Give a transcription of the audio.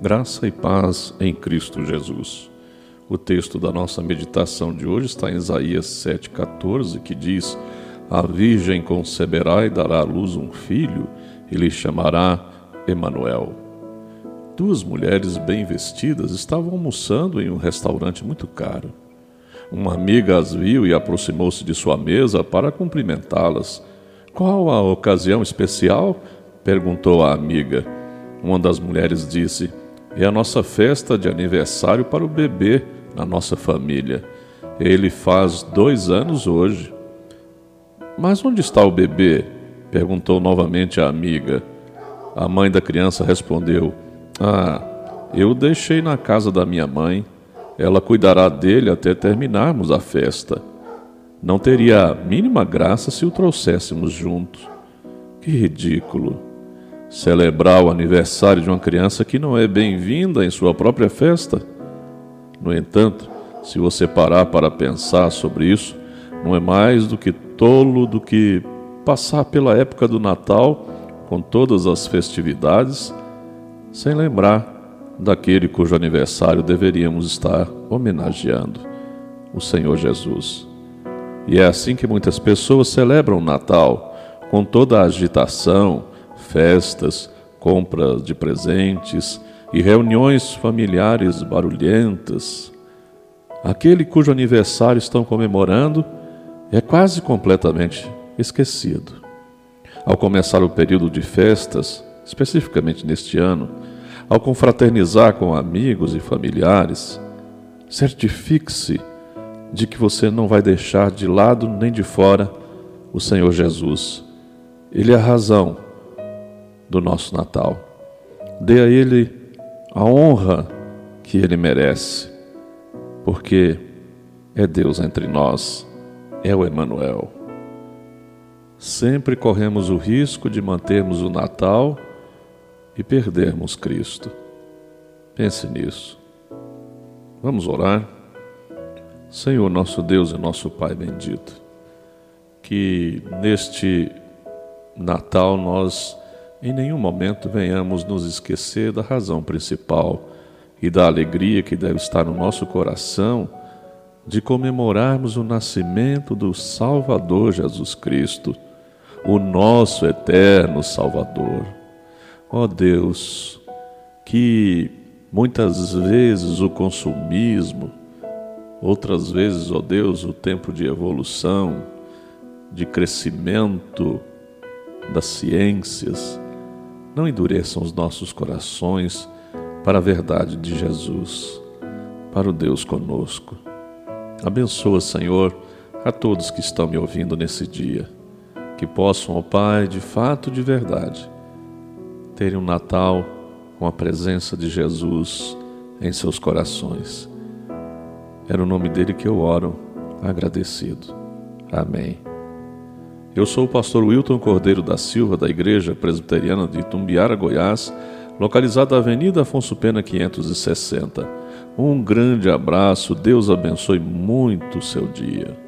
Graça e paz em Cristo Jesus. O texto da nossa meditação de hoje está em Isaías 7,14, que diz: A Virgem conceberá e dará à luz um filho, e lhe chamará Emanuel. Duas mulheres bem vestidas estavam almoçando em um restaurante muito caro. Uma amiga as viu e aproximou-se de sua mesa para cumprimentá-las. Qual a ocasião especial? perguntou a amiga. Uma das mulheres disse: é a nossa festa de aniversário para o bebê na nossa família. Ele faz dois anos hoje. Mas onde está o bebê? perguntou novamente a amiga. A mãe da criança respondeu: Ah, eu o deixei na casa da minha mãe. Ela cuidará dele até terminarmos a festa. Não teria a mínima graça se o trouxéssemos juntos. Que ridículo! Celebrar o aniversário de uma criança que não é bem-vinda em sua própria festa. No entanto, se você parar para pensar sobre isso, não é mais do que tolo do que passar pela época do Natal com todas as festividades sem lembrar daquele cujo aniversário deveríamos estar homenageando, o Senhor Jesus. E é assim que muitas pessoas celebram o Natal, com toda a agitação, festas, compras de presentes e reuniões familiares barulhentas. Aquele cujo aniversário estão comemorando é quase completamente esquecido. Ao começar o período de festas, especificamente neste ano, ao confraternizar com amigos e familiares, certifique-se de que você não vai deixar de lado nem de fora o Senhor Jesus. Ele é a razão do nosso Natal. Dê a Ele a honra que Ele merece, porque é Deus entre nós, é o Emanuel. Sempre corremos o risco de mantermos o Natal e perdermos Cristo. Pense nisso. Vamos orar? Senhor, nosso Deus e nosso Pai bendito, que neste Natal nós em nenhum momento venhamos nos esquecer da razão principal e da alegria que deve estar no nosso coração de comemorarmos o nascimento do Salvador Jesus Cristo, o nosso eterno Salvador. Ó oh Deus, que muitas vezes o consumismo, outras vezes, ó oh Deus, o tempo de evolução, de crescimento das ciências, não endureçam os nossos corações para a verdade de Jesus, para o Deus conosco. Abençoa, Senhor, a todos que estão me ouvindo nesse dia, que possam, ó Pai, de fato, de verdade, terem um Natal com a presença de Jesus em seus corações. É no nome dele que eu oro, agradecido. Amém. Eu sou o pastor Wilton Cordeiro da Silva, da Igreja Presbiteriana de Itumbiara, Goiás, localizada na Avenida Afonso Pena 560. Um grande abraço, Deus abençoe muito o seu dia.